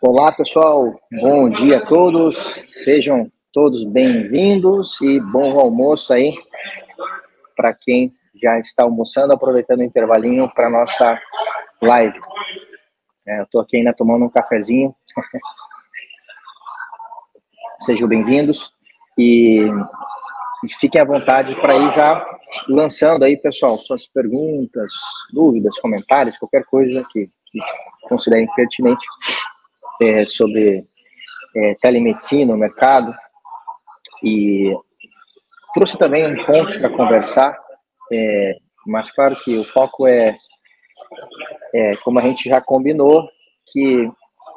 Olá, pessoal. Bom dia a todos. Sejam todos bem-vindos e bom almoço aí para quem já está almoçando, aproveitando o intervalinho para nossa live. É, eu estou aqui ainda tomando um cafezinho. Sejam bem-vindos e, e fiquem à vontade para ir já lançando aí, pessoal, suas perguntas, dúvidas, comentários, qualquer coisa que, que considerem pertinente é, sobre é, telemedicina, o mercado, e trouxe também um ponto para conversar, é, mas claro que o foco é, é, como a gente já combinou, que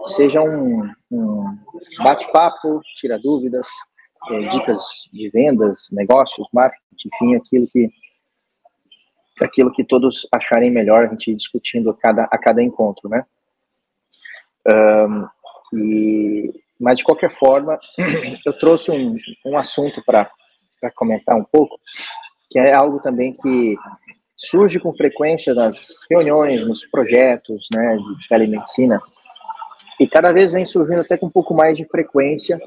seja um, um bate-papo, tira dúvidas, é, dicas de vendas, negócios, marketing, enfim, aquilo que aquilo que todos acharem melhor a gente discutindo a cada, a cada encontro, né? Um, e, mas, de qualquer forma, eu trouxe um, um assunto para comentar um pouco, que é algo também que surge com frequência nas reuniões, nos projetos né, de telemedicina, e cada vez vem surgindo até com um pouco mais de frequência.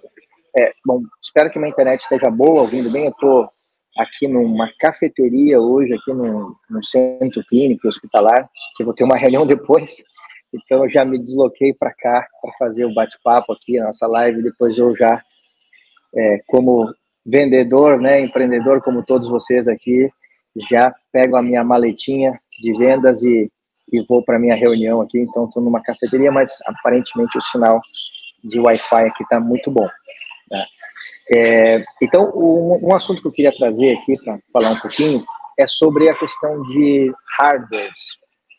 É, bom, espero que minha internet esteja boa, ouvindo bem. Eu estou aqui numa cafeteria hoje, aqui no, centro clínico hospitalar, que vou ter uma reunião depois. Então eu já me desloquei para cá para fazer o bate-papo aqui, a nossa live. Depois eu já, é, como vendedor, né, empreendedor, como todos vocês aqui, já pego a minha maletinha de vendas e, e vou para minha reunião aqui. Então estou numa cafeteria, mas aparentemente o sinal de Wi-Fi aqui está muito bom. Né? É, então, um, um, assunto que eu queria trazer aqui para falar um pouquinho é sobre a questão de hardware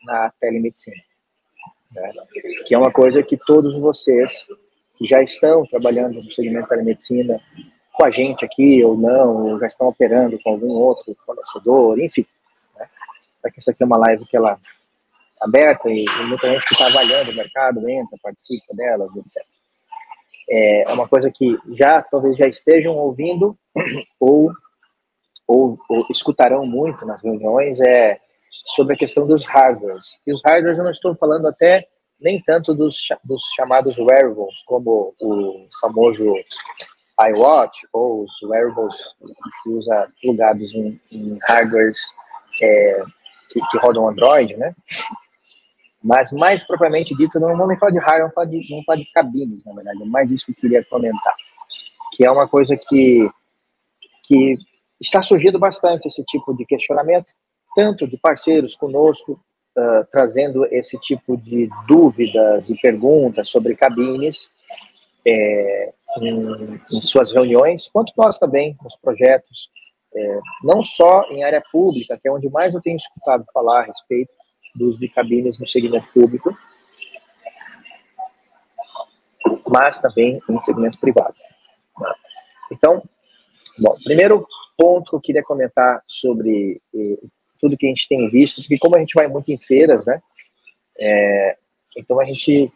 na telemedicina né? que é uma coisa que todos vocês que já estão trabalhando no segmento da medicina com a gente aqui ou não, ou já estão operando com algum outro fornecedor, enfim. Né? que essa aqui é uma live que ela é aberta e, e muita gente que está avaliando o mercado entra, participa dela, etc. É, é uma coisa que já talvez já estejam ouvindo ou, ou, ou escutarão muito nas reuniões é sobre a questão dos hardwares. E os hardwares eu não estou falando até nem tanto dos, dos chamados wearables, como o famoso iWatch ou os wearables que se usa plugados em, em hardwares é, que, que, rodam Android, né? Mas mais propriamente dito, não vamos nem falar de hardware, vamos falar de, vamos falar de cabines, na verdade. É mais isso que eu queria comentar, que é uma coisa que que está surgindo bastante esse tipo de questionamento tanto de parceiros conosco, uh, trazendo esse tipo de dúvidas e perguntas sobre cabines é, em, em, suas reuniões, quanto nós também nos projetos, é, não só em área pública, que é onde mais eu tenho escutado falar a respeito do uso de cabines no segmento público, mas também em segmento privado. Então, bom, primeiro ponto que eu queria comentar sobre eh, tudo que a gente tem visto, porque como a gente vai muito em feiras, né? É, então a gente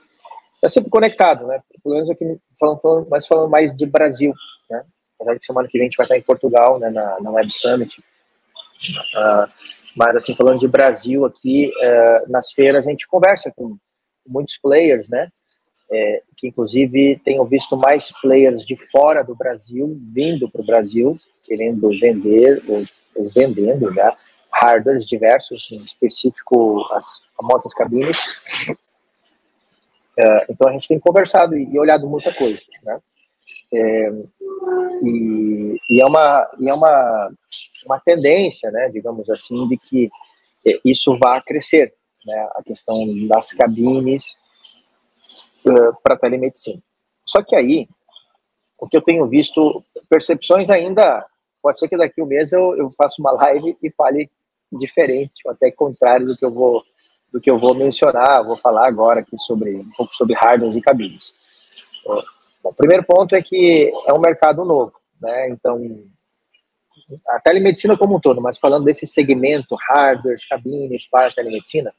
está sempre conectado, né? Pelo menos aqui falando, falando, mas falando mais de Brasil, né? Apesar que semana que vem a gente vai estar em Portugal, né? Na, na Web Summit. Uh, mas assim falando de Brasil aqui, uh, nas feiras a gente conversa com muitos players, né? É, que inclusive tenho visto mais players de fora do Brasil vindo para o Brasil, querendo vender ou, ou vendendo, né? Hardwares diversos, em específico as famosas cabines. É, então a gente tem conversado e, olhado muita coisa, né? É, e, e, é uma e é uma uma tendência, né, digamos assim, de que é, isso vá crescer, né, a questão das cabines uh, para telemedicina. Só que aí o que eu tenho visto percepções ainda pode ser que daqui a um mês eu, eu faça uma live e fale diferente, ou até contrário do que eu vou do que eu vou mencionar, vou falar agora aqui sobre um pouco sobre hardware e cabines. Bom, o primeiro ponto é que é um mercado novo, né? Então a telemedicina como um todo, mas falando desse segmento hardware, cabines para telemedicina,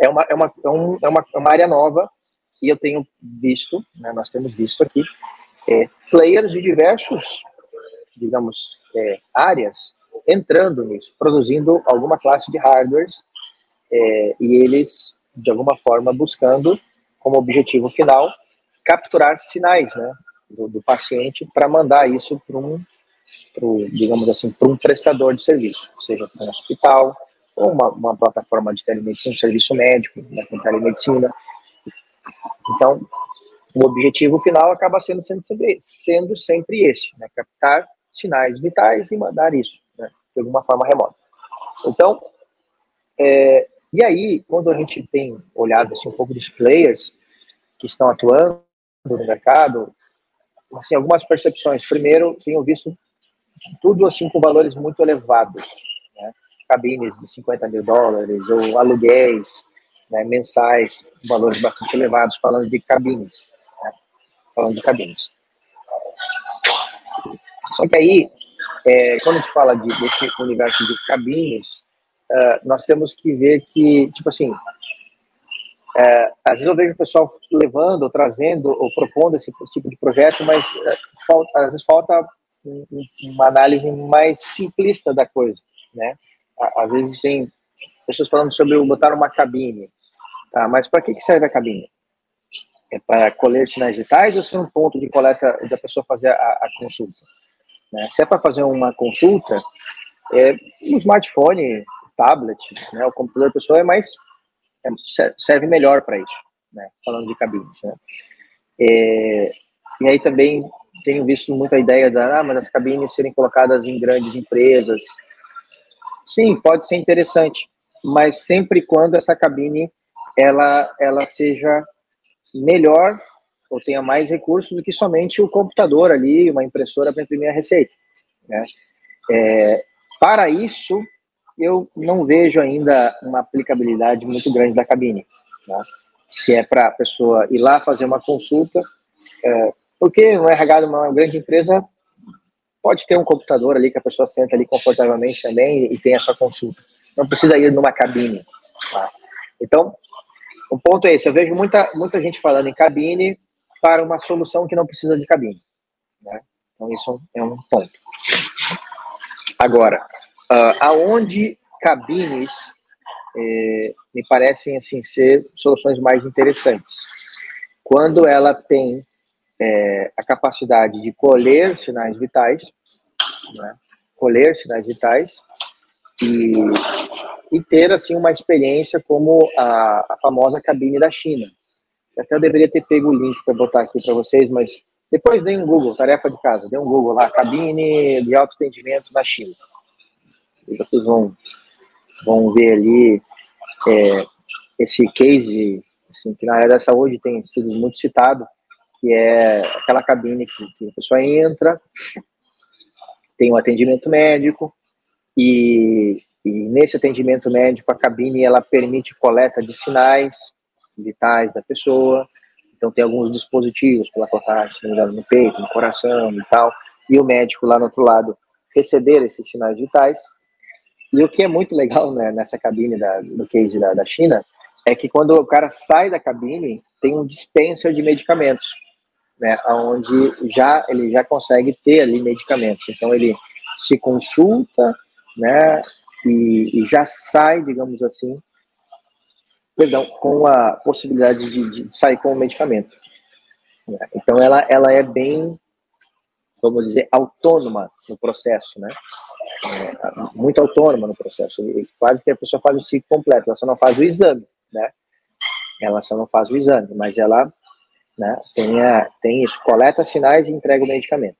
é uma, é uma, é, um, é uma, é uma área nova e eu tenho visto, né, nós temos visto aqui, é, players de diversos, digamos, é, áreas entrando nisso, produzindo alguma classe de hardwares é, e eles, de alguma forma, buscando como objetivo final capturar sinais né, do, do paciente para mandar isso para um, pro, digamos assim, para um prestador de serviço, seja para um hospital ou uma, uma plataforma de telemedicina, um serviço médico, né, com telemedicina. Então, o objetivo final acaba sendo, sempre, sendo sempre esse, né, captar sinais vitais e mandar isso de alguma forma remota. Então, é, e aí, quando a gente tem olhado assim, um pouco dos players que estão atuando no mercado, assim, algumas percepções. Primeiro, tenho visto tudo assim com valores muito elevados, né? cabines de 50 mil dólares ou aluguéis né, mensais, valores bastante elevados, falando de cabines, né? falando de cabines. Só que aí, é, quando a gente fala de, desse universo de cabines, uh, nós temos que ver que, tipo assim, é, às vezes eu vejo o pessoal levando, ou trazendo, ou propondo esse, tipo de projeto, mas é, falta, às vezes falta uma análise mais simplista da coisa, né? Às vezes tem pessoas falando sobre botar uma cabine, tá? Mas para que serve a cabine? É para colher sinais vitais ou ser um ponto de coleta da pessoa fazer a, a consulta? Né? Se é para fazer uma consulta, é, um smartphone, tablet, né, o computador pessoal é mais é, serve melhor para isso, né? Falando de cabines, né? É, e aí também tenho visto muita ideia da, ah, mas as cabines serem colocadas em grandes empresas. Sim, pode ser interessante, mas sempre quando essa cabine ela ela seja melhor ou tenha mais recursos do que somente o computador ali, uma impressora para imprimir a receita, né? É, para isso eu não vejo ainda uma aplicabilidade muito grande da cabine. Né? Se é para a pessoa ir lá fazer uma consulta, é, porque no RH de uma grande empresa pode ter um computador ali que a pessoa senta ali confortavelmente também e tem a sua consulta. Não precisa ir numa cabine. Tá? Então, o ponto é esse. Eu vejo muita, muita gente falando em cabine para uma solução que não precisa de cabine. Né? Então, isso é um ponto. Agora, Uh, aonde cabines é, me parecem assim ser soluções mais interessantes. Quando ela tem é, a capacidade de colher sinais vitais, né, colher sinais vitais e, e ter assim uma experiência como a, a famosa cabine da China. Até eu deveria ter pego o link para botar aqui para vocês, mas depois dê um Google, tarefa de casa, dê um Google lá, cabine de autoatendimento na China. E vocês vão, vão ver ali é, esse case, assim, que na área da saúde tem sido muito citado, que é aquela cabine que, que a pessoa entra, tem um atendimento médico, e, e nesse atendimento médico a cabine ela permite coleta de sinais vitais da pessoa, então tem alguns dispositivos para colocar se no peito, no coração e tal, e o médico lá no outro lado receber esses sinais vitais e o que é muito legal né, nessa cabine da, do case da, da China é que quando o cara sai da cabine, tem um dispenser de medicamentos, né, onde já ele já consegue ter ali medicamentos. Então ele se consulta, né, e, e já sai, digamos assim, perdão, com a possibilidade de, de sair com o medicamento. Então ela ela é bem vamos dizer, autônoma no processo, né? É, muito autônoma no processo. Quase que a pessoa faz o ciclo completo, ela só não faz o exame, né? Ela só não faz o exame, mas ela né, tem, a, tem isso, coleta sinais e entrega o medicamento.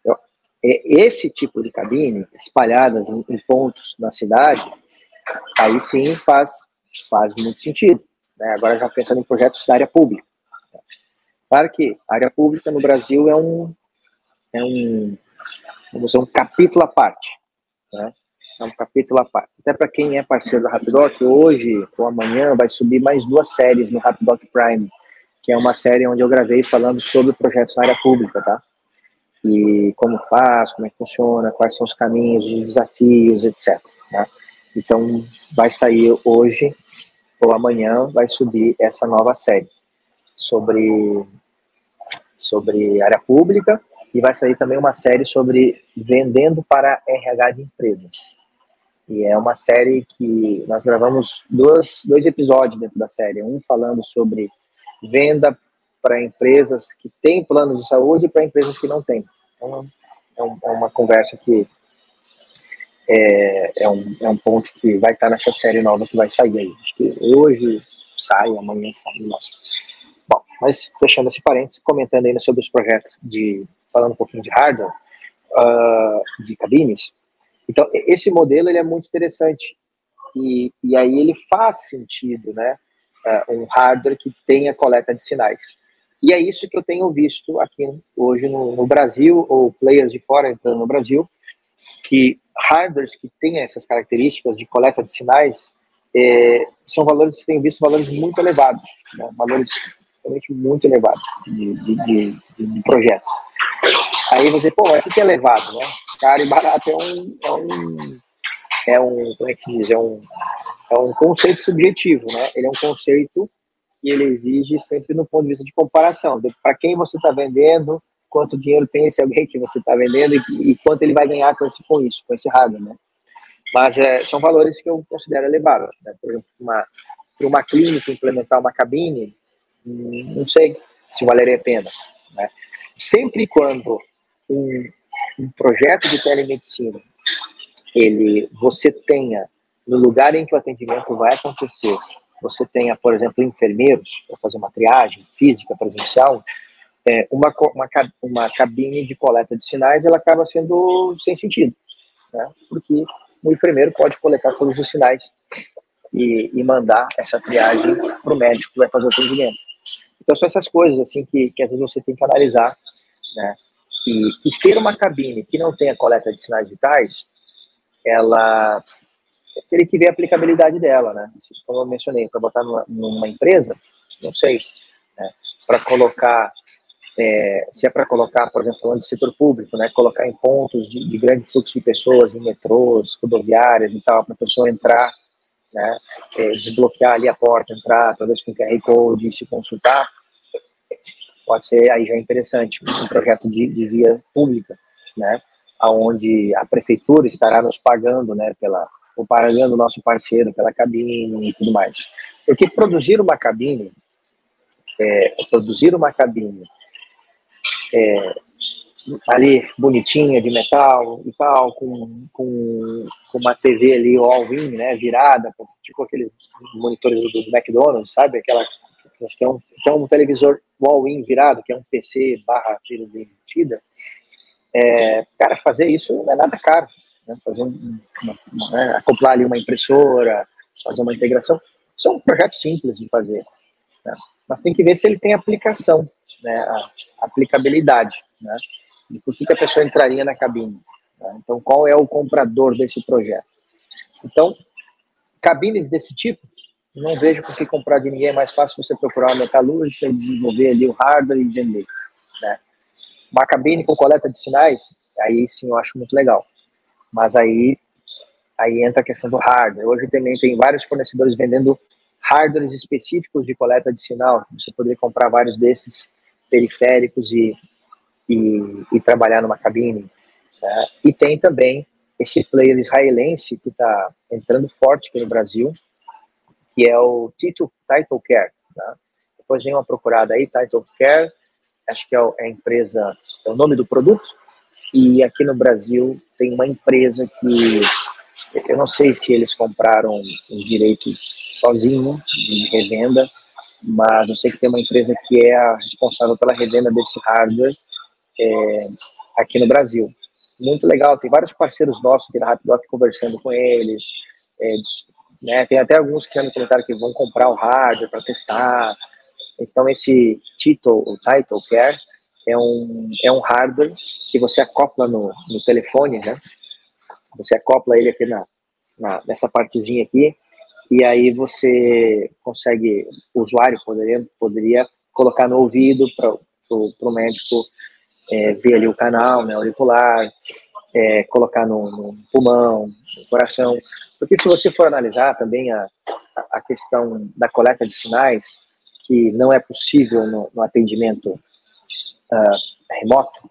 Então, esse tipo de cabine, espalhadas em, em pontos na cidade, aí sim faz, faz muito sentido. Né? Agora já pensando em projetos da área pública. Claro que a área pública no Brasil é um, é um, vamos dizer, um capítulo à parte. Né? É um capítulo à parte. Até para quem é parceiro da Rapidoc, hoje ou amanhã vai subir mais duas séries no Rapidoc Prime, que é uma série onde eu gravei falando sobre projetos na área pública, tá? E como faz, como é que funciona, quais são os caminhos, os desafios, etc. Tá? Então, vai sair hoje ou amanhã vai subir essa nova série sobre sobre área pública e vai sair também uma série sobre vendendo para RH de empresas. E é uma série que nós gravamos dois, dois episódios dentro da série. Um falando sobre venda para empresas que têm planos de saúde e para empresas que não têm. Então, é, é uma conversa que é, é, um, é um ponto que vai estar nessa série nova que vai sair aí. Acho que hoje sai, amanhã sai, nossa. Bom, mas fechando esse parênteses, comentando ainda sobre os projetos de, falando um pouquinho de hardware, uh, de cabines. Então, esse modelo ele é muito interessante e, e aí ele faz sentido, né? Uh, um hardware que tenha coleta de sinais. E é isso que eu tenho visto aqui hoje no, no Brasil, ou players de fora entrando no Brasil, que hardwares que têm essas características de coleta de sinais é, são valores, tem visto valores muito elevados, né? valores realmente muito elevados de, de, de, de projeto. Aí você, pô, o que é elevado, né? Caro e barato é um, é um, é um como é que diz, é um, é um conceito subjetivo, né? Ele é um conceito que ele exige sempre no ponto de vista de comparação, para quem você está vendendo, quanto dinheiro tem esse alguém que você está vendendo e, e, quanto ele vai ganhar com, esse, com isso, com esse hardware, né? Mas é, são valores que eu considero elevados, né? Por exemplo, uma, para uma clínica implementar uma cabine, hum, não sei se valeria a pena, né? Sempre quando um, um projeto de telemedicina ele você tenha no lugar em que o atendimento vai acontecer, você tenha, por exemplo, enfermeiros para fazer uma triagem física presencial, é, uma, uma, uma cabine de coleta de sinais ela acaba sendo sem sentido, né? porque o enfermeiro pode coletar todos os sinais e, e mandar essa triagem para o médico que vai fazer o atendimento. Então são essas coisas assim que, que às vezes você tem que analisar, né? E, e ter uma cabine que não tenha coleta de sinais vitais, ela teria que ver a aplicabilidade dela, né? Como eu mencionei, para botar numa, numa, empresa, não sei, né? Para colocar é, se é para colocar, por exemplo, falando de setor público, né, colocar em pontos de, de grande fluxo de pessoas, em metrôs, rodoviárias e tal, para a pessoa entrar, né, é, desbloquear ali a porta, entrar, talvez com QR Code e se consultar, pode ser aí já interessante, um projeto de, de via pública, né, aonde a prefeitura estará nos pagando, né, pela, ou pagando o nosso parceiro pela cabine e tudo mais. Porque produzir uma cabine, é, produzir uma cabine é, ali bonitinha de metal e tal, com, com, com uma TV ali all-in, né, virada, tipo aqueles monitores do, do, McDonald's, sabe? Aquela, que é um, que é um televisor all-in virado, que é um PC barra tiro de embutida. É, cara, fazer isso não é nada caro. Né? Fazer um, uma, uma, né? acoplar ali uma impressora, fazer uma integração, são projetos simples de fazer. Né? Mas tem que ver se ele tem aplicação né, a aplicabilidade, né, de por que, que a pessoa entraria na cabine. Né? Então, qual é o comprador desse projeto? Então, cabines desse tipo, não vejo por que comprar de ninguém, é mais fácil você procurar uma metalúrgica e desenvolver ali o hardware e vender. Né? Uma cabine com coleta de sinais, aí sim eu acho muito legal. Mas aí, aí entra a questão do hardware. Hoje também tem vários fornecedores vendendo hardwares específicos de coleta de sinal. Você poderia comprar vários desses periféricos e, e, e trabalhar numa cabine. Né? E tem também esse player israelense que está entrando forte aqui no Brasil, que é o Tito Title Care. Né? Depois vem uma procurada aí, Title Care, acho que é, é a empresa, é o nome do produto, e aqui no Brasil tem uma empresa que eu não sei se eles compraram os direitos sozinho de revenda, mas eu sei que tem uma empresa que é a responsável pela revenda desse hardware é, aqui no Brasil. Muito legal, tem vários parceiros nossos aqui na Rapidoc conversando com eles, é, né, tem até alguns que já me comentaram que vão comprar o hardware para testar. Então esse Title, o Title Care, é um, é um hardware que você acopla no, no telefone, né? Você acopla ele aqui na, na, nessa partezinha aqui, e aí você consegue, o usuário poderia, poderia colocar no ouvido para o médico é, ver ali o canal né, auricular, é, colocar no, no, pulmão, no coração. Porque se você for analisar também a, a questão da coleta de sinais, que não é possível no, no atendimento uh, remoto,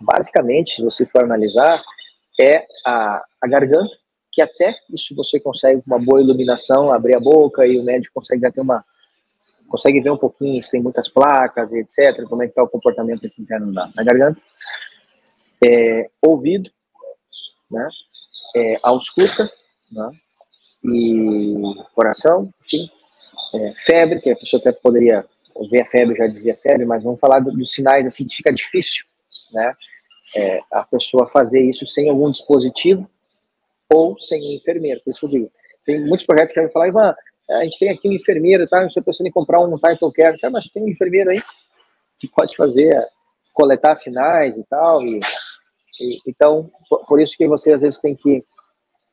basicamente, se você for analisar, é a, a garganta que até isso você consegue uma boa iluminação, abrir a boca e o médico consegue ter uma, consegue ver um pouquinho se tem muitas placas e etc, como é que está o comportamento interno da, na garganta. É, ouvido, né? É, ausculta, né? E coração, enfim. É, febre, que a pessoa até poderia ver a febre, já dizia febre, mas vamos falar dos sinais assim que fica difícil, né? É, a pessoa fazer isso sem algum dispositivo ou sem enfermeiro. Por isso que eu digo, tem muitos projetos que vão falar, Ivan, a gente tem aqui um enfermeiro, tá? Eu estou pensando em comprar um Title Care, tá? mas tem um enfermeiro aí que pode fazer, coletar sinais e tal. E, e então, por, isso que você às vezes tem que.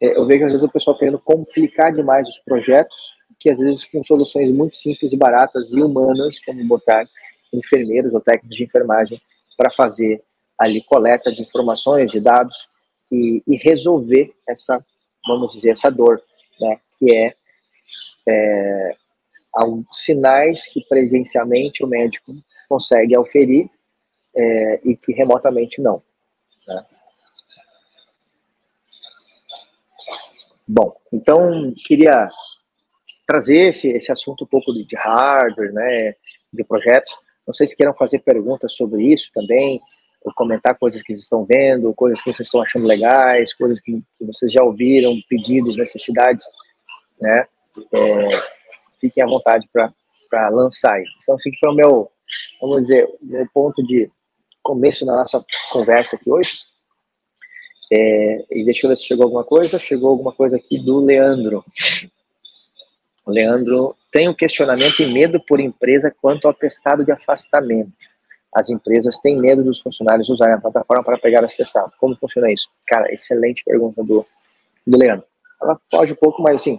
É, eu vejo às vezes o pessoal querendo complicar demais os projetos, que às vezes com soluções muito simples e baratas e humanas, como botar enfermeiros ou técnicos de enfermagem para fazer ali coleta de informações, de dados e, e resolver essa, vamos dizer, essa dor, né? Que é é, sinais que presencialmente o médico consegue auferir é, e que remotamente não. Né? Bom, então queria trazer esse, esse assunto um pouco de, de hardware, né, de projetos. Não sei se queiram fazer perguntas sobre isso também, comentar coisas que vocês estão vendo, coisas que vocês estão achando legais, coisas que, que vocês já ouviram, pedidos, necessidades, né? é, fiquem à vontade para lançar. Então, assim, foi o meu, vamos dizer, o meu ponto de começo da nossa conversa aqui hoje. É, e deixa eu ver se chegou alguma coisa. Chegou alguma coisa aqui do Leandro. O Leandro tem um questionamento e medo por empresa quanto ao testado de afastamento. As empresas têm medo dos funcionários usarem a plataforma para pegar esse testado. Como funciona isso? Cara, excelente pergunta do, do Leandro. Ela foge um pouco, mas assim,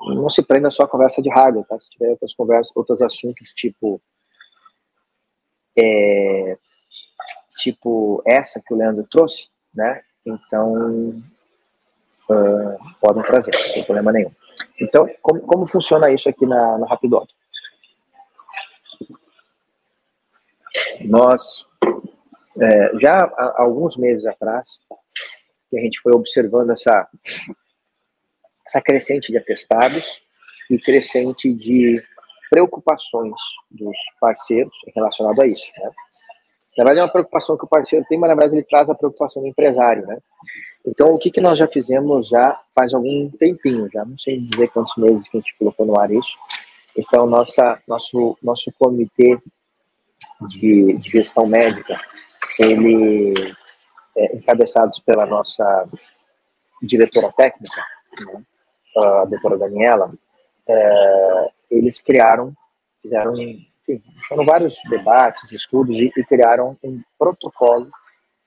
não se prenda só a conversa de hardware, tá? Se tiver outras conversas, outros assuntos tipo é, tipo essa que o Leandro trouxe, né? Então uh, podem trazer, tem problema nenhum. Então, como, como funciona isso aqui na, na Rapidoc? Nós é, já há alguns meses atrás, que a gente foi observando essa essa crescente de atestados e crescente de preocupações dos parceiros relacionado a isso. Né? Na verdade, é uma preocupação que o parceiro tem, mas na verdade ele traz a preocupação do empresário, né? Então, o que, que nós já fizemos já faz algum tempinho, já não sei dizer quantos meses que a gente colocou no ar isso. Então, nossa, nosso, nosso comitê de, de gestão médica, ele é encabeçados pela nossa diretora técnica, né? a doutora Daniela, é, eles criaram, fizeram, enfim, foram vários debates, estudos e, e criaram um protocolo,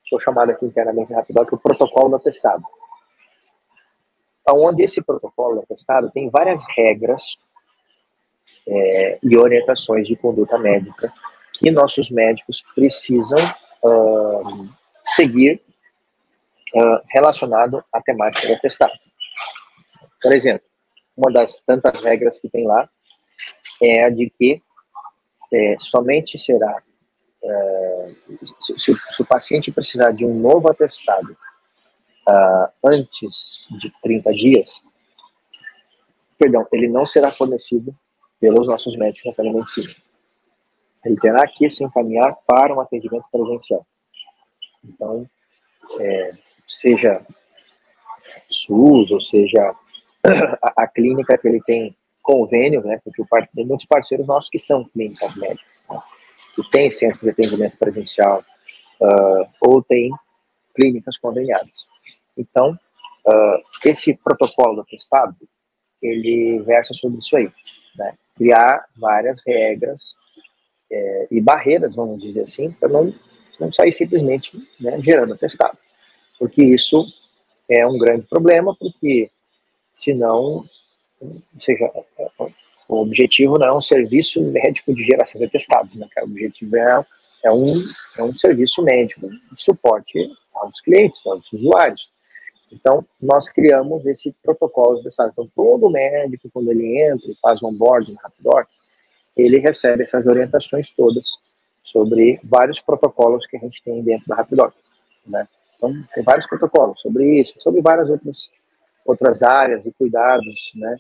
sou chamado aqui internamente rápido, que é o protocolo do atestado. Onde esse protocolo do atestado tem várias regras é, e orientações de conduta médica que nossos médicos precisam uh, seguir uh, relacionado à temática do atestado. Por exemplo, uma das tantas regras que tem lá é a de que é, somente será, é, se, se, se, o paciente precisar de um novo atestado uh, antes de 30 dias, perdão, ele não será fornecido pelos nossos médicos na telemedicina. Ele terá que se encaminhar para um atendimento presencial. Então, é, seja SUS, ou seja a, a, clínica que ele tem convênio, né, porque tem muitos parceiros nossos que são clínicas médicas, né, que tem centro de atendimento presencial uh, ou tem clínicas conveniadas. Então, uh, esse protocolo do atestado, ele versa sobre isso aí, né, criar várias regras é, e barreiras, vamos dizer assim, para não, não sair simplesmente né, gerando atestado, porque isso é um grande problema, porque senão, ou seja, o objetivo não é um serviço médico de geração de atestados, né, O objetivo é, é, um, é um serviço médico de suporte aos clientes, aos usuários. Então, nós criamos esse protocolo de atestado. Então, todo médico, quando ele entra e faz um onboarding na Rapidoc, ele recebe essas orientações todas sobre vários protocolos que a gente tem dentro da Rapidoc, né? Então, tem vários protocolos sobre isso, sobre várias outras outras áreas e cuidados né,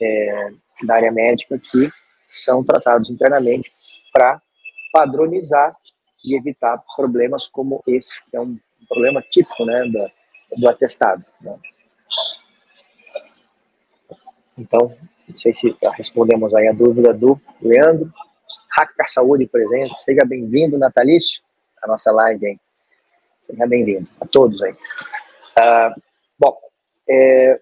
é, da área médica que são tratados internamente para padronizar e evitar problemas como esse, que é um problema típico né, do, do atestado. Né? Então, não sei se respondemos aí a dúvida do Leandro. Hacker Saúde presente, seja bem-vindo, Natalício, a nossa live. Seja bem-vindo a todos aí. Uh, bom, é,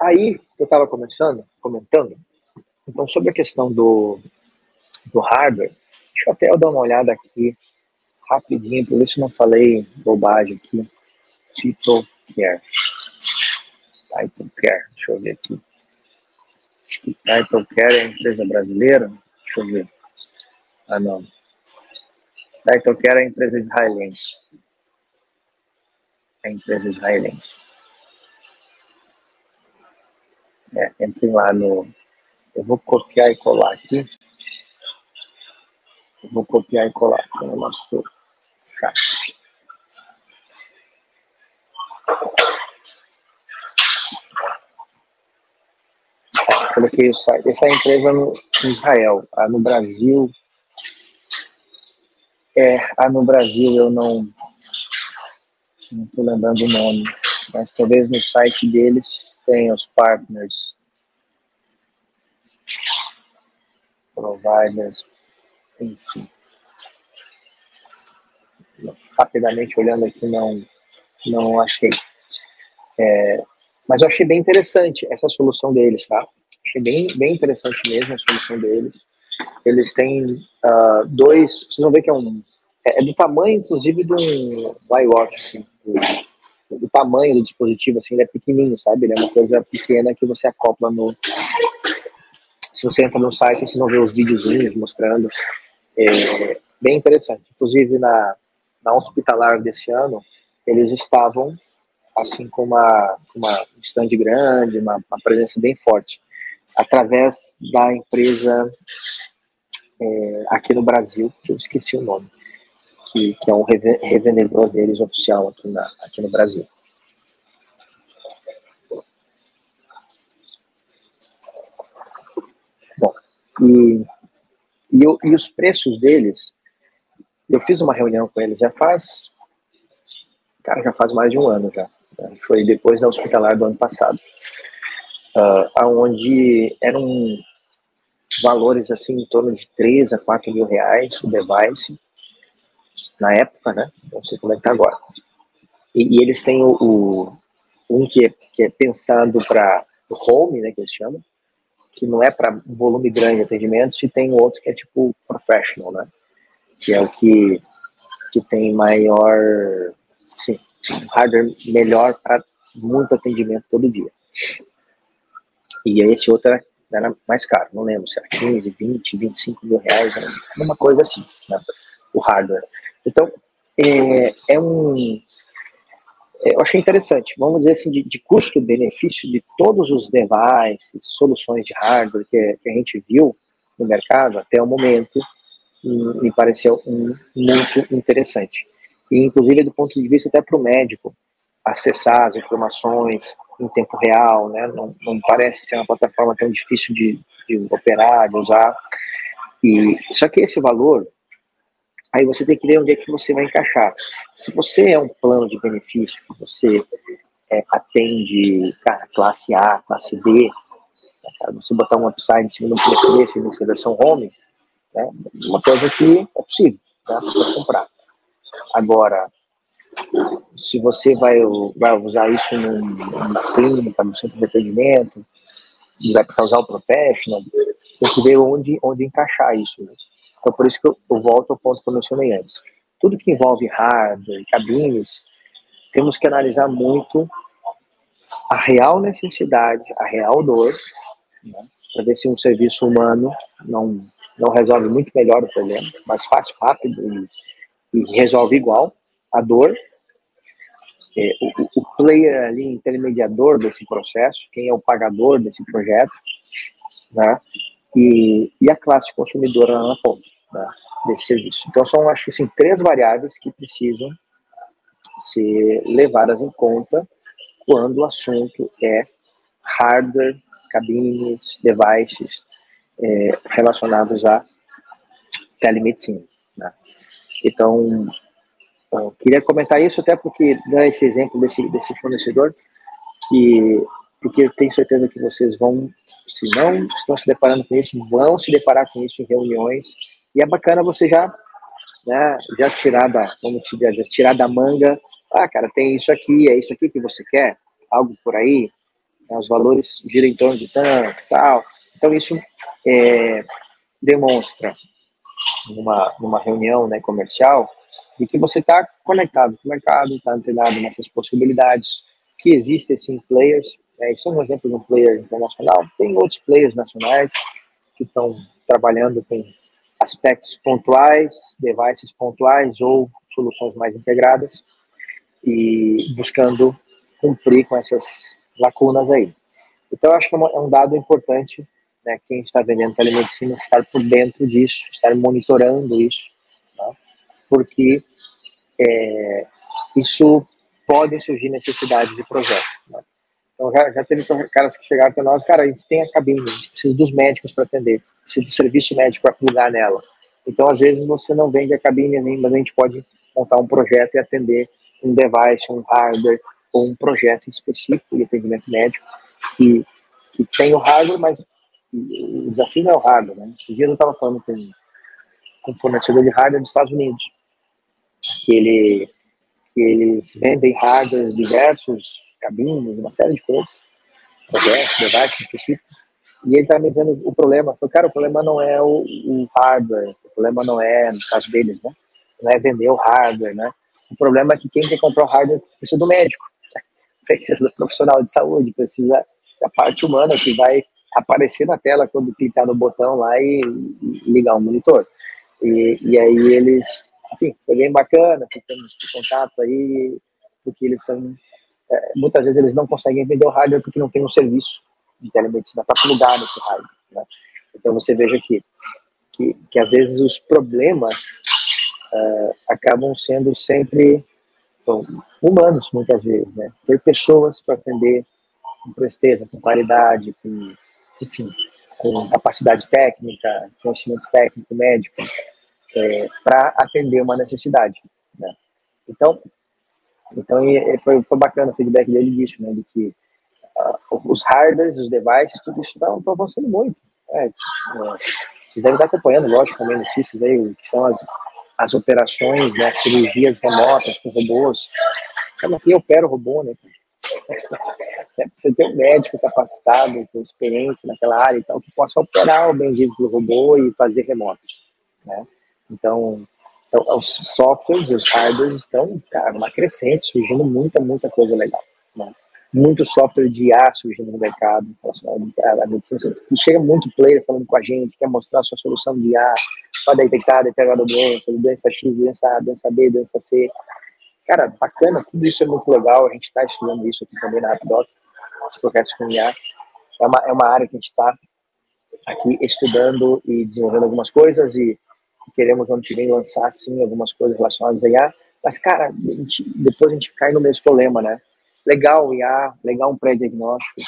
aí eu estava começando, comentando, então sobre a questão do, do hardware, deixa eu até eu dar uma olhada aqui rapidinho, por isso não falei bobagem aqui. Title Care. Title Care, deixa eu ver aqui. Title Care é empresa brasileira? Deixa eu ver. Ah, não. Title Care é empresa israelense. É empresa israelense. É, entrem lá no. Eu vou copiar e colar aqui. Eu vou copiar e colar aqui no nosso chat. Coloquei o site. Essa é empresa no Israel. A no Brasil. É, a no Brasil eu não. Não estou lembrando o nome. Mas talvez no site deles tem os partners, providers, enfim. Rapidamente olhando aqui, não, não achei. É, mas eu achei bem interessante essa solução deles, tá? Achei bem, bem interessante mesmo a solução deles. Eles têm uh, dois. Vocês vão ver que é um. É, é do tamanho, inclusive, de um iWatch, assim o tamanho do dispositivo, assim, ele é pequenininho, sabe? Ele é uma coisa pequena que você acopla no... Se você entra no site, vocês vão ver os videozinhos mostrando. É bem interessante. Inclusive, na, na hospitalar desse ano, eles estavam, assim, com uma, uma stand grande, uma, uma presença bem forte, através da empresa é, aqui no Brasil, que eu esqueci o nome que, que é um revendedor deles oficial aqui, na, aqui no Brasil. Bom, e, e, eu, e os preços deles, eu fiz uma reunião com eles já faz, cara, já faz mais de um ano já. Né? Foi depois da hospitalar do ano passado, uh, aonde eram valores assim em torno de 3 a 4 mil reais o device, na época, né? Não sei como é que tá agora. E, e eles têm o, o, um que é, que é pensado para home, né, que eles chamam, que não é para volume grande de atendimentos, e tem outro que é tipo professional, né? Que é o que, que tem maior, sim, hardware melhor para muito atendimento todo dia. E esse outro era, mais caro, não lembro se era 15, 20, 25 mil reais, uma coisa assim, né? o hardware. Então, é, é um. É, eu achei interessante, vamos dizer assim, de, de custo-benefício de todos os devices, soluções de hardware que, que a gente viu no mercado até o momento, me pareceu um, muito interessante. E, inclusive, do ponto de vista até para o médico, acessar as informações em tempo real, né? não, não parece ser uma plataforma tão difícil de, de operar, de usar. E, só que esse valor, Aí você tem que ver onde é que você vai encaixar. Se você é um plano de benefício que você é, atende cara, classe A, classe B, né, cara, você botar um upside em cima de um preço desse, nessa versão home, né, uma coisa que é possível né, você comprar. Agora, se você vai, vai usar isso numa clínica, no centro de atendimento, vai precisar usar o professional, tem que ver onde, onde encaixar isso. Né? Então, por isso que eu, eu volto ao ponto que eu mencionei antes. Tudo que envolve hardware, cabines, temos que analisar muito a real necessidade, a real dor, né, para ver se um serviço humano não, não resolve muito melhor o problema, mais fácil, rápido e, e resolve igual a dor. É, o, o, player ali, intermediador desse processo, quem é o pagador desse projeto, né? e, e a classe consumidora na ponta né, desse serviço. Então, são, acho que, assim, três variáveis que precisam ser levadas em conta quando o assunto é hardware, cabines, devices, é, relacionados à telemedicina. Né? Então, eu queria comentar isso até porque dá esse exemplo desse, desse fornecedor que porque tenho certeza que vocês vão, se não estão se deparando com isso, vão se deparar com isso em reuniões e é bacana você já, né, já tirar da, como te tirar da manga, ah, cara, tem isso aqui, é isso aqui que você quer, algo por aí, né, os valores giram em torno de tanto, tal. Então isso é, demonstra numa, numa reunião né, comercial de que você está conectado com o mercado, está antenado nessas possibilidades, que existem sim players, né, isso é um exemplo de um player internacional, tem outros players nacionais que estão trabalhando com aspectos pontuais, devices pontuais ou soluções mais integradas e buscando cumprir com essas lacunas aí. Então, acho que é, é um dado importante, né, quem está vendendo telemedicina, estar por dentro disso, estar monitorando isso, né, porque é, isso pode surgir necessidade de projeto. Né. Então, já, já teve caras que chegaram para nós, cara, a gente tem a cabine, precisa dos médicos para atender, precisa do serviço médico para plugar nela. Então, às vezes, você não vende a cabine, mas a gente pode montar um projeto e atender um device, um hardware, ou um projeto específico de atendimento médico que, que tem o hardware, mas o desafio não é o hardware. Né? Dias eu estava falando com um fornecedor de hardware dos Estados Unidos, que, ele, que eles vendem hardwares diversos, cabines, uma série de coisas, projetos, devices específicos, e ele estava me dizendo o problema, foi, cara, o problema não é o, o, hardware, o problema não é, no caso deles, né, não é vender o hardware, né, o problema é que quem quer comprar o hardware precisa do médico, precisa do profissional de saúde, precisa da parte humana que vai aparecer na tela quando clicar no botão lá e, e ligar o monitor. E, e aí eles, enfim, foi bem bacana, ficamos em contato aí, porque eles são, é, muitas vezes eles não conseguem vender o hardware porque não tem um serviço de telemedicina para plugar nesse hardware. Né? Então você veja que, que, que às vezes os problemas uh, acabam sendo sempre bom, humanos, muitas vezes, né? Ter pessoas para atender com presteza, com qualidade, com, enfim, com capacidade técnica, conhecimento técnico, médico, é, para atender uma necessidade. Né? Então, então foi, foi bacana o feedback dele disso, né, de que uh, os hardwares, os devices, tudo isso estão avançando muito. É, é, vocês devem estar acompanhando, lógico, também notícias aí, que são as, as operações, né, cirurgias remotas com robôs. Como aqui opera o robô, né? Você tem um médico capacitado, com experiência naquela área e tal, que possa operar o bendito do robô e fazer remoto. Né? Então, então, os softwares e os hardwares estão, cara, uma crescente, surgindo muita, muita coisa legal. Né? Muito software de IA surgindo no mercado, a medicina, e chega muito player falando com a gente, quer mostrar a sua solução de IA para detectar determinada doença, doença X, doença A, doença B, doença C. Cara, bacana, tudo isso é muito legal, a gente está estudando isso aqui também na Rapdoc, os projetos com IA. É uma, é uma área que a gente está aqui estudando e desenvolvendo algumas coisas e queremos ano que vem lançar sim algumas coisas relacionadas a IA, mas cara, a gente, depois a gente cai no mesmo problema, né? Legal IA, legal um pré-diagnóstico,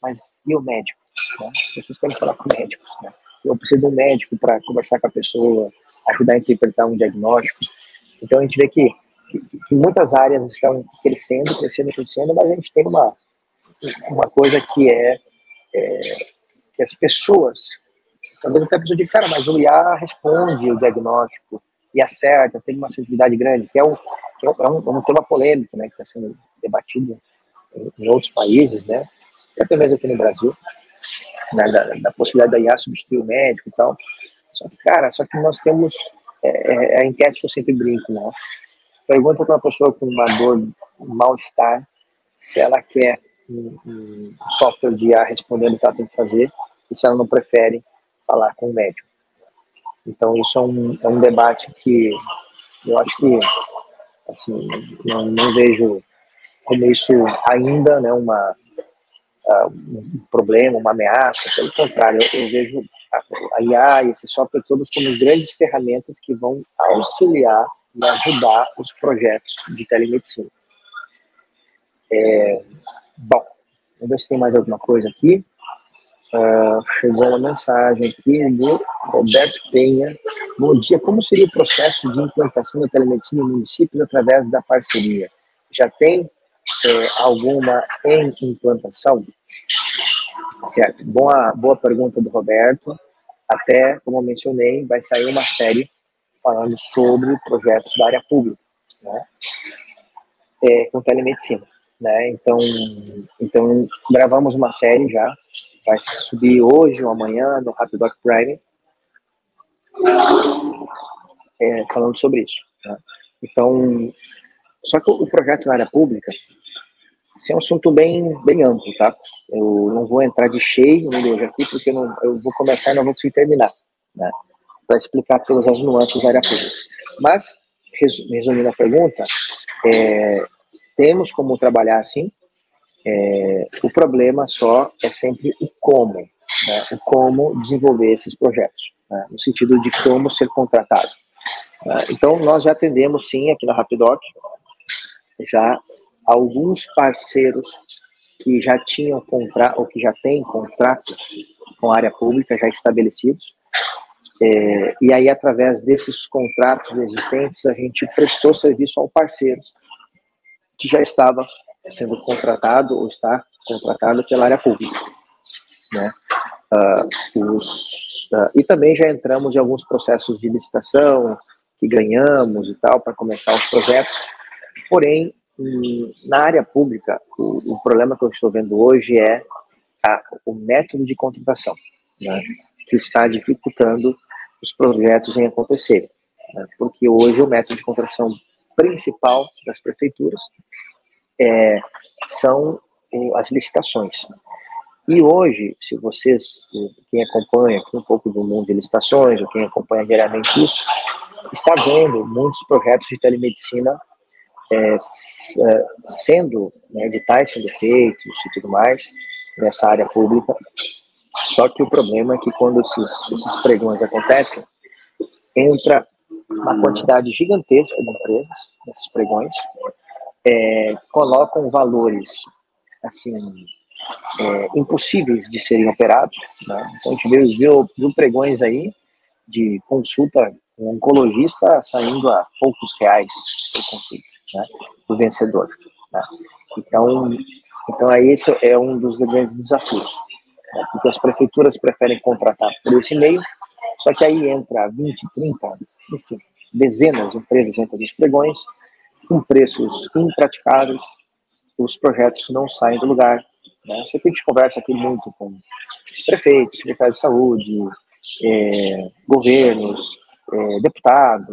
mas e o médico? Né? As pessoas querem falar com médicos, né? Eu preciso de um médico para conversar com a pessoa, ajudar a interpretar um diagnóstico. Então a gente vê que, que, que muitas áreas estão crescendo, crescendo, crescendo, mas a gente tem uma, uma coisa que é, é que as pessoas Talvez até a pessoa diga, cara, mas o IA responde o diagnóstico e acerta, tem uma sensibilidade grande, que é um, que é um, é um tema polêmico, né, que está sendo debatido em, em, outros países, né, e até mesmo aqui no Brasil, né, da, da, possibilidade da IA substituir o médico e tal. Só que, cara, só que nós temos é, é, é a enquete que eu sempre brinco, né? Pergunta para uma pessoa com uma dor, um mal-estar, se ela quer um, um software de IA respondendo o que ela tem que fazer, e se ela não prefere falar com o médico. Então, isso é um, é um debate que eu acho que, assim, não, não vejo como isso ainda né, uma, uh, um problema, uma ameaça, pelo contrário, eu, eu vejo a IA e esse software todos como grandes ferramentas que vão auxiliar e ajudar os projetos de telemedicina. É, bom, vamos ver se tem mais alguma coisa aqui. Uh, chegou uma mensagem aqui do Roberto Penha. Bom dia, como seria o processo de implantação da telemedicina no município através da parceria? Já tem é, alguma em implantação? Certo, boa, boa pergunta do Roberto. Até, como mencionei, vai sair uma série falando sobre projetos da área pública, né? É, com telemedicina. Né? Então, então, gravamos uma série já vai subir hoje ou amanhã no Rapidoc Prime, é, falando sobre isso. Né? Então, só que o projeto na área pública esse é um assunto bem, bem amplo, tá? Eu não vou entrar de cheio no hoje aqui, porque não, eu vou começar e não vou conseguir terminar, né? Para explicar todas as nuances da área pública. Mas, resumindo a pergunta, é, temos como trabalhar assim, é, o problema só é sempre o como, né? o como desenvolver esses projetos, né? no sentido de como ser contratado. Né? Então, nós já atendemos, sim, aqui na Rapidoc, já alguns parceiros que já tinham contrato, ou que já têm contratos com a área pública já estabelecidos, é, e aí, através desses contratos existentes, a gente prestou serviço ao parceiro que já estava sendo contratado ou está contratado pela área pública. Né? Uh, os, uh, e também já entramos em alguns processos de licitação que ganhamos e tal para começar os projetos. Porém, na área pública, o, o, problema que eu estou vendo hoje é a, o método de contratação, né? que está dificultando os projetos em acontecer. Né? Porque hoje o método de contratação principal das prefeituras é, são as licitações. E hoje, se vocês, quem acompanha aqui um pouco do mundo de licitações, ou quem acompanha diariamente isso, está vendo muitos projetos de telemedicina é, é, sendo, né, editais sendo feitos e tudo mais, nessa área pública. Só que o problema é que quando esses, esses pregões acontecem, entra uma quantidade gigantesca de empresas nesses pregões, é, colocam valores assim é, impossíveis de serem operados. Né? Então a gente viu, viu, viu pregões aí de consulta com oncologista saindo a poucos reais por consulta, né? do vencedor. Né? Então, então aí esse é um dos grandes desafios, né? porque as prefeituras preferem contratar por esse meio, só que aí entra 20, 30, enfim, dezenas de empresas dentro dos pregões, com preços impraticáveis, os projetos não saem do lugar. Né? Você tem que conversa aqui muito com prefeitos, secretários de saúde, é, governos, é, deputados,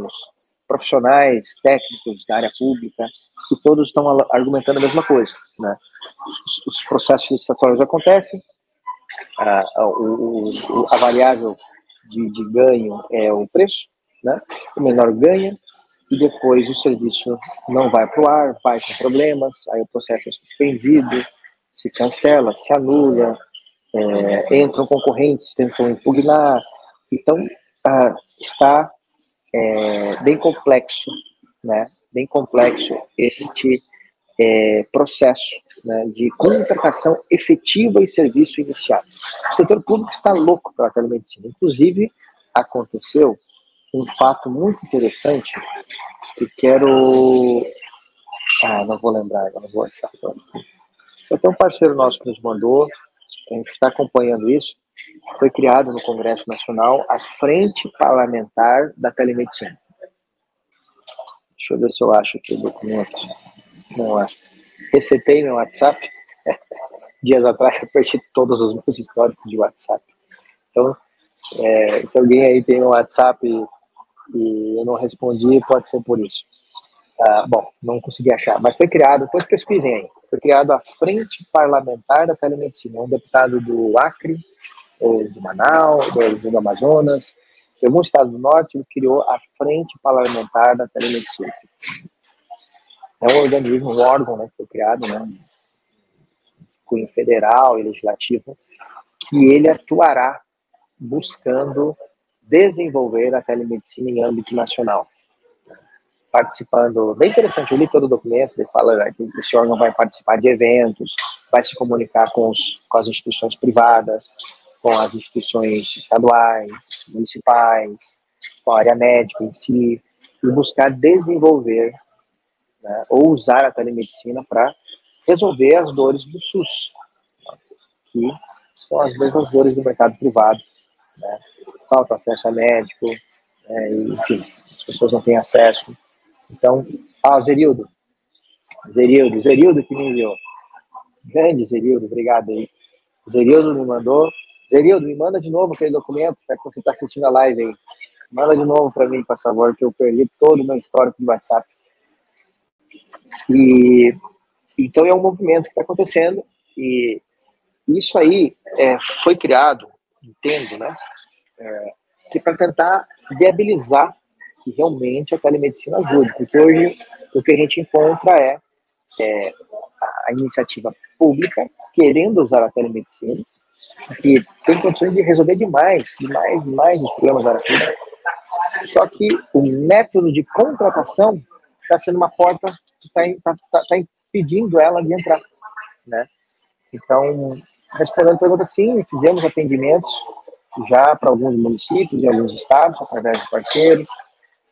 profissionais técnicos da área pública, e todos estão argumentando a mesma coisa. Né? Os, os processos licitatórios acontecem, a, a, o, a variável de, de ganho é o preço, né? o menor ganha, e depois o serviço não vai para o ar, vai com problemas, aí o processo é suspendido, se cancela, se anula, é, entram concorrentes, tentam impugnar. Então, ah, está é, bem complexo, né? bem complexo este é, processo né, de contratação efetiva e serviço iniciado. O setor público está louco pela telemedicina. Inclusive, aconteceu um fato muito interessante que quero. Ah, não vou lembrar, não vou achar. Eu tenho um parceiro nosso que nos mandou, a gente está acompanhando isso. Foi criado no Congresso Nacional a Frente Parlamentar da Telemedicina. Deixa eu ver se eu acho aqui o documento. Não acho. Recetei meu WhatsApp. Dias atrás eu perdi todos os meus históricos de WhatsApp. Então, é, se alguém aí tem um WhatsApp e eu não respondi, pode ser por isso. Ah, bom, não consegui achar, mas foi criado, depois pesquisem aí, foi criado a Frente Parlamentar da Telemedicina, um deputado do Acre, de Manaus, do, do Amazonas, de algum estado do norte, ele criou a Frente Parlamentar da Telemedicina. É um organismo, um órgão né, que foi criado, né, cunho federal e legislativo, que ele atuará buscando desenvolver a telemedicina em âmbito nacional. Participando, bem interessante, eu li todo o documento, ele fala né, que esse órgão vai participar de eventos, vai se comunicar com, os, com as instituições privadas, com as instituições estaduais, municipais, com a área médica em si, e buscar desenvolver né, ou usar a telemedicina para resolver as dores do SUS, que são as mesmas dores do mercado privado. Né? Falta acesso a médico, né, enfim, as pessoas não têm acesso. Então, ah, Zerildo, Zerildo, Zerildo que me enviou. Grande Zerildo, obrigado aí. Zerildo me mandou. Zerildo, me manda de novo aquele documento, é que você está assistindo a live aí. Manda de novo para mim, por favor, que eu perdi todo o meu histórico do WhatsApp. E então é um movimento que está acontecendo e isso aí é, foi criado, entendo, né? É, que para tentar viabilizar que realmente a telemedicina ajude, porque hoje o que a gente encontra é, é a iniciativa pública querendo usar a telemedicina e tem condições de resolver demais, demais, demais os problemas da área pública. Só que o método de contratação está sendo uma porta que está tá, tá, tá impedindo ela de entrar, né? Então, respondendo a pergunta, sim, fizemos atendimentos já para alguns municípios e alguns estados, através de parceiros,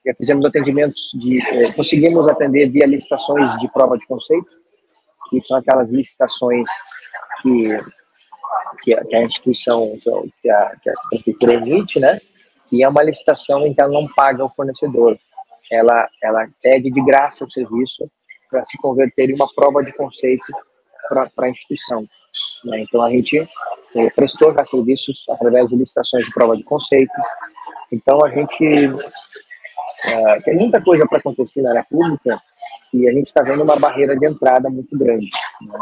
já fizemos atendimentos de, eh, conseguimos atender via licitações de prova de conceito, que são aquelas licitações que, que, a, que a instituição, que a, que a prefeitura emite, né? E é uma licitação em que ela não paga o fornecedor. Ela, ela pede de graça o serviço para se converter em uma prova de conceito para a instituição. Né? Então, a gente é, prestou já serviços através de licitações de prova de conceito. Então, a gente é, tem muita coisa para acontecer na área pública e a gente está vendo uma barreira de entrada muito grande. Né?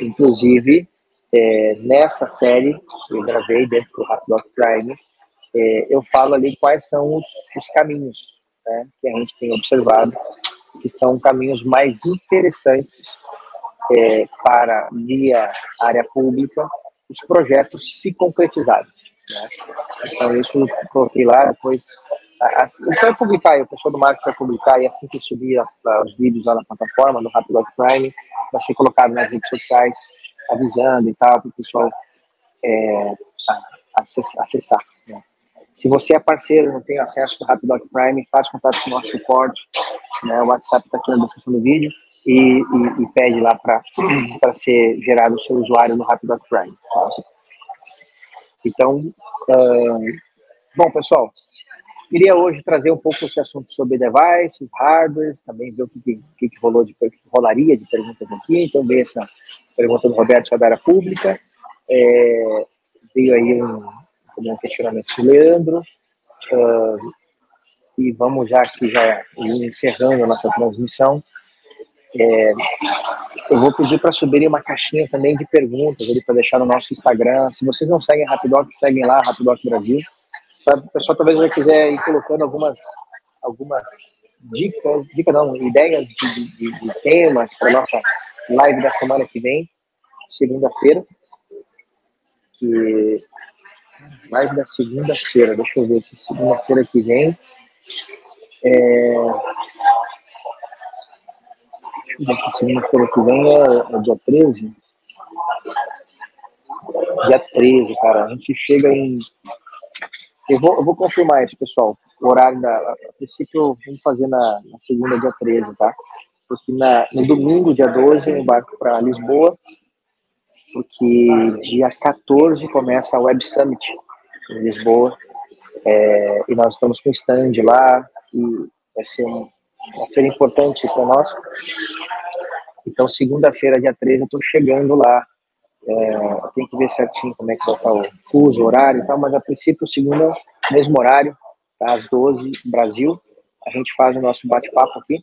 Inclusive, é, nessa série que eu gravei dentro do Rapdoc Prime, é, eu falo ali quais são os, os caminhos né, que a gente tem observado, que são caminhos mais interessantes é, para, via área pública, os projetos se concretizarem. Né? Então, isso eu coloquei lá, depois. Assim, vai publicar, o pessoal do marketing vai publicar, e assim que subir a, os vídeos lá na plataforma, do Rapid Prime, vai ser colocado nas redes sociais, avisando e tal, para o pessoal é, acessar. Né? Se você é parceiro, não tem acesso ao Rapidoc Prime, faz contato com o nosso suporte. Né? O WhatsApp está aqui na descrição do vídeo e, e, e pede lá para ser gerado o seu usuário no Rapidoc Prime. Tá? Então, uh, bom, pessoal, queria hoje trazer um pouco esse assunto sobre devices, hardware, também ver o que, que, que rolou de, que rolaria de perguntas aqui. Então, veio essa pergunta do Roberto sobre área pública. É, veio aí um, um questionamento do Leandro. Uh, e vamos já aqui já encerrando a nossa transmissão. É, eu vou pedir para subirem uma caixinha também de perguntas ali para deixar no nosso Instagram. Se vocês não seguem Rapidoc, seguem lá, Rapidoc Brasil. O pessoal talvez já quiser ir colocando algumas, algumas dicas, dicas não, ideias de, de, de temas para nossa live da semana que vem, segunda-feira. Que live da segunda-feira, deixa eu ver aqui, segunda-feira que vem. É, segunda-feira que vem é, é dia 13. Dia 13, cara. A gente chega em. Eu vou, eu vou confirmar isso, pessoal. O horário da. A princípio, vamos fazer na, na segunda, dia 13, tá? Porque na, no domingo, dia 12, eu embarco para Lisboa. Porque dia 14 começa a Web Summit em Lisboa. É, e nós estamos com stand lá. E vai ser um, uma feira importante para nós. Então, segunda-feira, dia 13, eu estou chegando lá. É, tem que ver certinho como é que vai estar o fuso, horário e tal, mas a princípio, segunda, mesmo horário, tá, às 12, Brasil. A gente faz o nosso bate-papo aqui.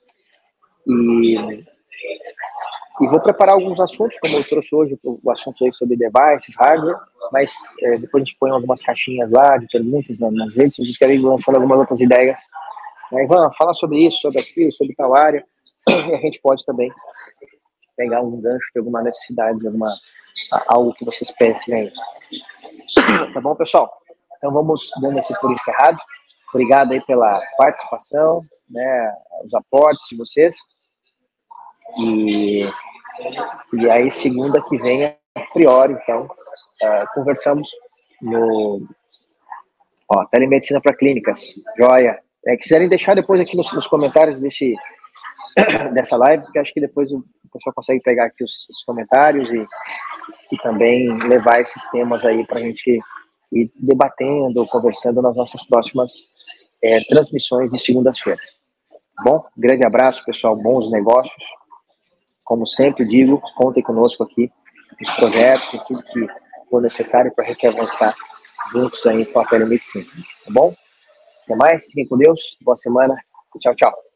E, e vou preparar alguns assuntos, como eu trouxe hoje, o assunto aí sobre devices, hardware, mas é, depois a gente põe algumas caixinhas lá de perguntas nas redes, se vocês querem lançando algumas outras ideias né, Ivan, fala sobre isso, sobre aquilo, sobre tal área. E a gente pode também pegar um gancho de alguma necessidade, de alguma, algo que vocês pensem aí. Tá bom, pessoal? Então vamos dando aqui por encerrado. Obrigado aí pela participação, né, os aportes de vocês. E, e aí, segunda que vem, a priori, então, uh, conversamos no ó, telemedicina para clínicas, joia. É, quiserem deixar depois aqui nos, nos comentários desse, dessa live, porque acho que depois o pessoal consegue pegar aqui os, os comentários e, e também levar esses temas aí para a gente ir debatendo, conversando nas nossas próximas é, transmissões de segundas-feiras. Bom, grande abraço, pessoal, bons negócios. Como sempre digo, contem conosco aqui nos projetos tudo que for necessário para a gente avançar juntos aí com a telemedicina. Tá bom? Até mais, fiquem com Deus, boa semana. Tchau, tchau.